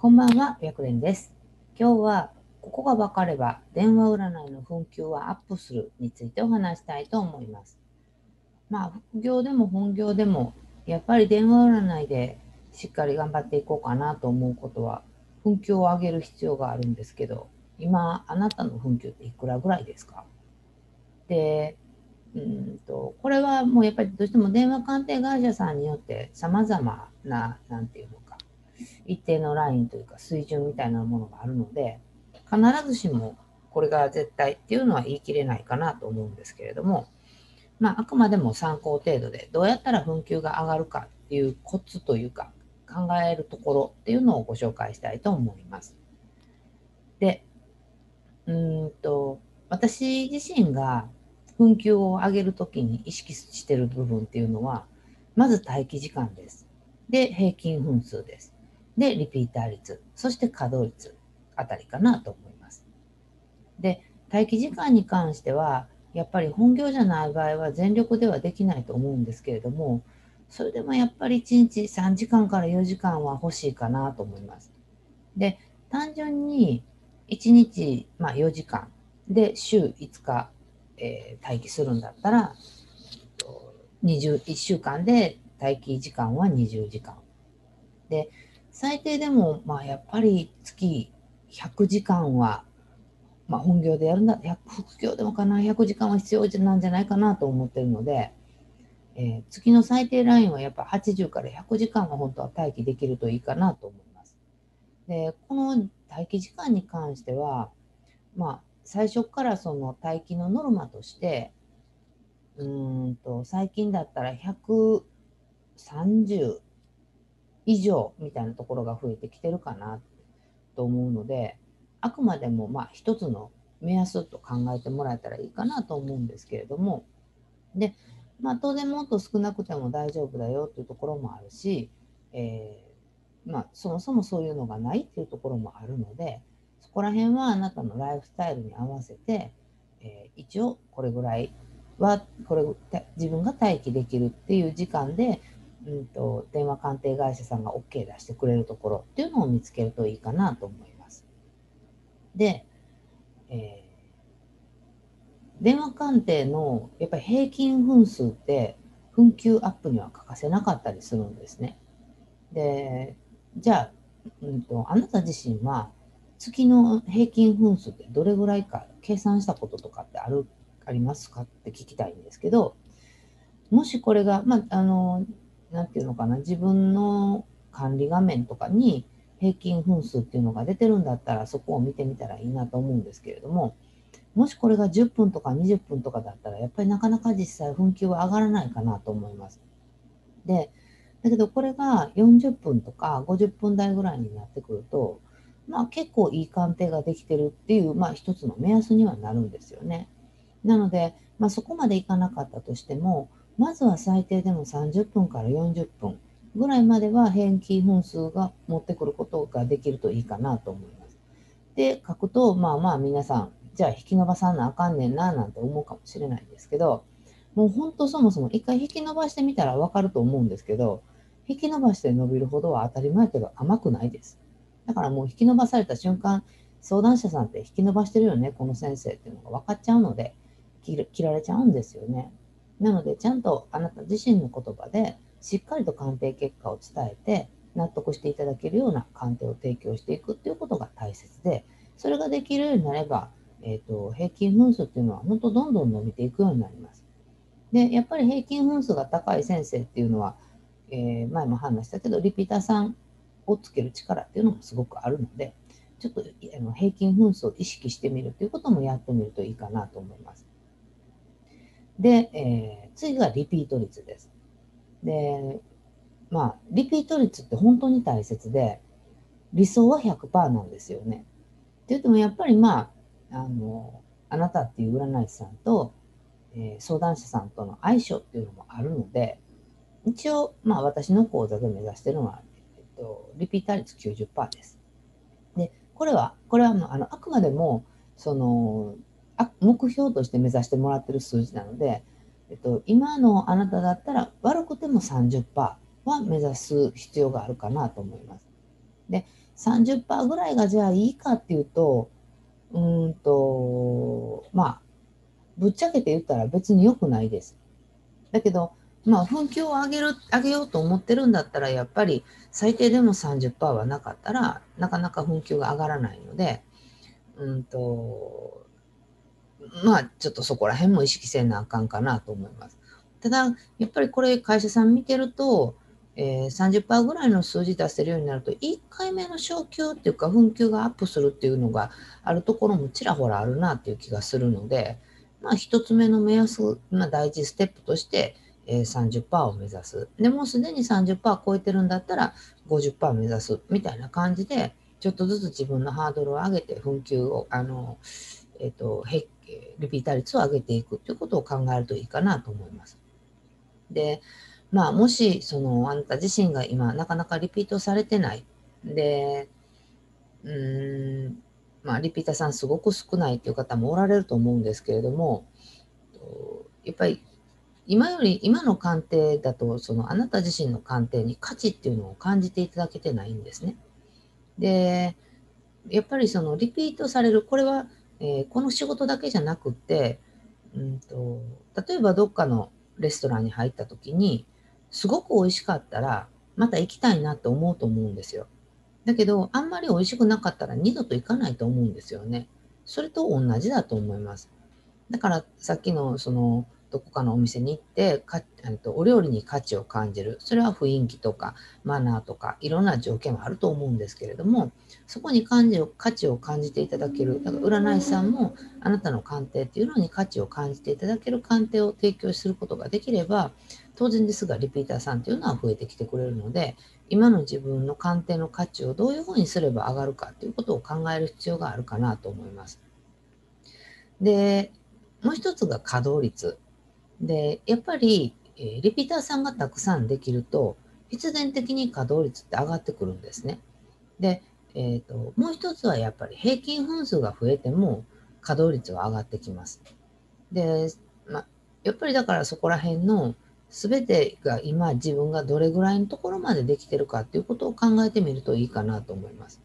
こんばんは、白蓮です。今日は、ここが分かれば電話占いの紛糾はアップするについてお話したいと思います。まあ、副業でも本業でも、やっぱり電話占いでしっかり頑張っていこうかなと思うことは、紛糾を上げる必要があるんですけど、今、あなたの紛糾っていくらぐらいですか？で、うんと、これはもうやっぱりどうしても電話鑑定会社さんによって様々な、なんていうのか、一定のラインというか水準みたいなものがあるので、必ずしもこれが絶対っていうのは言い切れないかなと思うんですけれども、まあ、あくまでも参考程度で、どうやったら紛糾が上がるかっていうコツというか、考えるところっていうのをご紹介したいと思います。で、うんと、私自身が紛糾を上げるときに意識してる部分っていうのは、まず待機時間です。で、平均分数です。で、リピーター率、そして稼働率あたりかなと思います。で、待機時間に関しては、やっぱり本業じゃない場合は全力ではできないと思うんですけれども、それでもやっぱり1日3時間から4時間は欲しいかなと思います。で、単純に1日、まあ、4時間で週5日、えー待機するんだったら、20 1週間で待機時間は20時間。で、最低でも、まあ、やっぱり月100時間は、まあ、本業でやるんだ、副業でもかな、100時間は必要なんじゃないかなと思ってるので、えー月の最低ラインはやっぱ80から100時間は本当は待機できるといいかなと思います。で、この待機時間に関しては、まあ、最初からその待機のノルマとして、うんと、最近だったら130以上みたいなところが増えてきてるかなと思うので、あくまでもまあ一つの目安と考えてもらえたらいいかなと思うんですけれども、で、まあ当然もっと少なくても大丈夫だよっていうところもあるし、えーまあそもそもそういうのがないっていうところもあるので、そこら辺はあなたのライフスタイルに合わせて、えー一応これぐらいは、これ自分が待機できるっていう時間で、うんと、電話鑑定会社さんが OK 出してくれるところっていうのを見つけるといいかなと思います。で、えー電話鑑定のやっぱり平均分数って紛糾アップには欠かせなかったりするんですね。で、じゃあ、うんと、あなた自身は月の平均分数ってどれぐらいか計算したこととかってある、ありますかって聞きたいんですけど、もしこれが、まあ、あの、なんていうのかな、自分の管理画面とかに平均分数っていうのが出てるんだったら、そこを見てみたらいいなと思うんですけれども、もしこれが10分とか20分とかだったら、やっぱりなかなか実際紛糾は上がらないかなと思います。で、だけどこれが40分とか50分台ぐらいになってくると、まあ結構いい鑑定ができてるっていう、まあ一つの目安にはなるんですよね。なので、まあそこまでいかなかったとしても、まずは最低でも30分から40分ぐらいまでは平均分数が持ってくることができるといいかなと思います。で、書くと、まあまあ皆さん、じゃあ引き伸ばさなあかんねんななんて思うかもしれないんですけど、もう本当そもそも一回引き伸ばしてみたらわかると思うんですけど、引き伸ばして伸びるほどは当たり前けど甘くないです。だからもう引き伸ばされた瞬間、相談者さんって引き伸ばしてるよね、この先生っていうのが分かっちゃうので、切る切られちゃうんですよね。なので、ちゃんとあなた自身の言葉で、しっかりと鑑定結果を伝えて、納得していただけるような鑑定を提供していくっていうことが大切で、それができるようになれば、えっ、と、平均分数っていうのは本当どんどん伸びていくようになります。で、やっぱり平均分数が高い先生っていうのは、えー前も話したけど、リピーターさんをつける力っていうのもすごくあるので、ちょっとあの平均分数を意識してみるということもやってみるといいかなと思います。で、えー次がリピート率です。で、まあ、リピート率って本当に大切で、理想は100%なんですよね。って言ってもやっぱりまあ、あの、あなたっていう占い師さんと、えー相談者さんとの相性っていうのもあるので、一応、まあ私の講座で目指してるのは、えっと、リピーター率90%です。で、これは、これはあのあくまでも、その、あ目標として目指してもらってる数字なので、えっと、今のあなただったら悪くても30%は目指す必要があるかなと思います。で、30%ぐらいがじゃあいいかっていうと、うんと、まあ、ぶっちゃけて言ったら別に良くないです。だけど、まあ、紛糾を上げる、上げようと思ってるんだったら、やっぱり最低でも30%はなかったら、なかなか紛糾が上がらないので、うんと、まあ、ちょっとそこら辺も意識せなあかんかなと思います。ただ、やっぱりこれ会社さん見てると、えー、30%ぐらいの数字出せるようになると、1回目の昇給っていうか、紛糾がアップするっていうのがあるところもちらほらあるなっていう気がするので、まあ、1つ目の目安、まあ、第一ステップとして、えー、30%を目指す。でもうすでに30%超えてるんだったら50%目指すみたいな感じで、ちょっとずつ自分のハードルを上げて、分給を、あの、えっ、ー、と、リピーター率を上げていくということを考えるといいかなと思います。で、まあ、もし、その、あなた自身が今、なかなかリピートされてない。で、うーん、まあ、リピーターさんすごく少ないっていう方もおられると思うんですけれども、やっぱり今より、今の鑑定だと、そのあなた自身の鑑定に価値っていうのを感じていただけてないんですね。で、やっぱりそのリピートされる、これは、えー、この仕事だけじゃなくて、うんと、例えばどっかのレストランに入った時に、すごく美味しかったら、また行きたいなって思うと思うんですよ。だけど、あんまり美味しくなかったら二度と行かないと思うんですよね。それと同じだと思います。だからさっきのそのどこかのお店に行ってかとお料理に価値を感じる。それは雰囲気とかマナーとかいろんな条件はあると思うんですけれどもそこに感じ価値を感じていただける。だから占い師さんもあなたの鑑定っていうのに価値を感じていただける鑑定を提供することができれば当然ですがリピーターさんというのは増えてきてくれるので今の自分の鑑定の価値をどういうふうにすれば上がるかということを考える必要があるかなと思います。でもう一つが稼働率。で、やっぱり、え、リピーターさんがたくさんできると、必然的に稼働率って上がってくるんですね。で、えーと、もう一つはやっぱり平均分数が増えても稼働率は上がってきます。で、ま、やっぱりだからそこら辺の全てが今自分がどれぐらいのところまでできてるかっていうことを考えてみるといいかなと思います。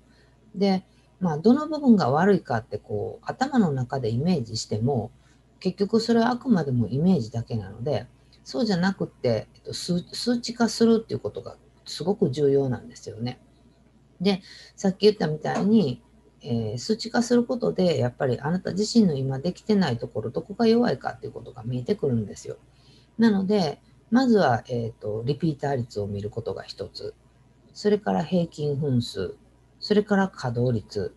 で、まあ、どの部分が悪いかってこう頭の中でイメージしても結局それはあくまでもイメージだけなので、そうじゃなくて、えっと、数値化するっていうことがすごく重要なんですよね。で、さっき言ったみたいに、えー、数値化することで、やっぱりあなた自身の今できてないところ、どこが弱いかっていうことが見えてくるんですよ。なので、まずは、えーと、リピーター率を見ることが一つ。それから平均分数。それから稼働率。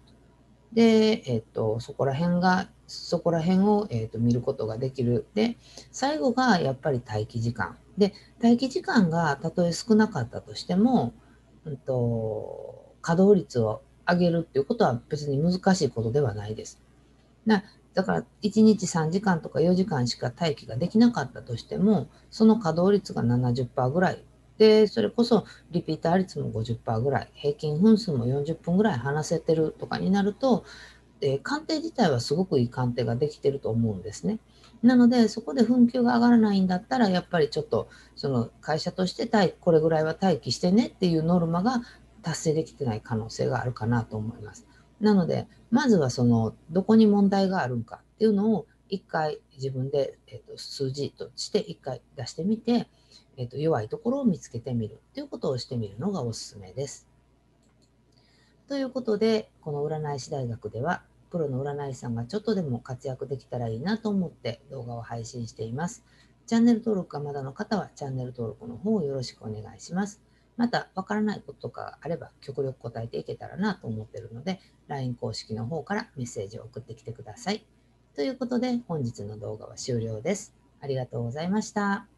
で、えっ、ー、と、そこら辺がそこら辺を、えーと、見ることができる。で、最後がやっぱり待機時間。で、待機時間がたとえ少なかったとしても、うんと、稼働率を上げるっていうことは別に難しいことではないです。だだから1日3時間とか4時間しか待機ができなかったとしても、その稼働率が70%ぐらい。で、それこそリピーター率も50%ぐらい、平均分数も40分ぐらい話せてるとかになると、え鑑定自体はすごくいい鑑定ができてると思うんですね。なので、そこで紛糾が上がらないんだったら、やっぱりちょっと、その会社としてこれぐらいは待機してねっていうノルマが達成できてない可能性があるかなと思います。なので、まずはその、どこに問題があるんかっていうのを、一回自分で、えー、と数字として一回出してみて、えー、と弱いところを見つけてみるっていうことをしてみるのがおすすめです。ということで、この占い師大学では、プロの占い師さんがちょっとでも活躍できたらいいなと思って動画を配信しています。チャンネル登録がまだの方はチャンネル登録の方をよろしくお願いします。また、わからないこととかがあれば極力答えていけたらなと思っているので、LINE 公式の方からメッセージを送ってきてください。ということで、本日の動画は終了です。ありがとうございました。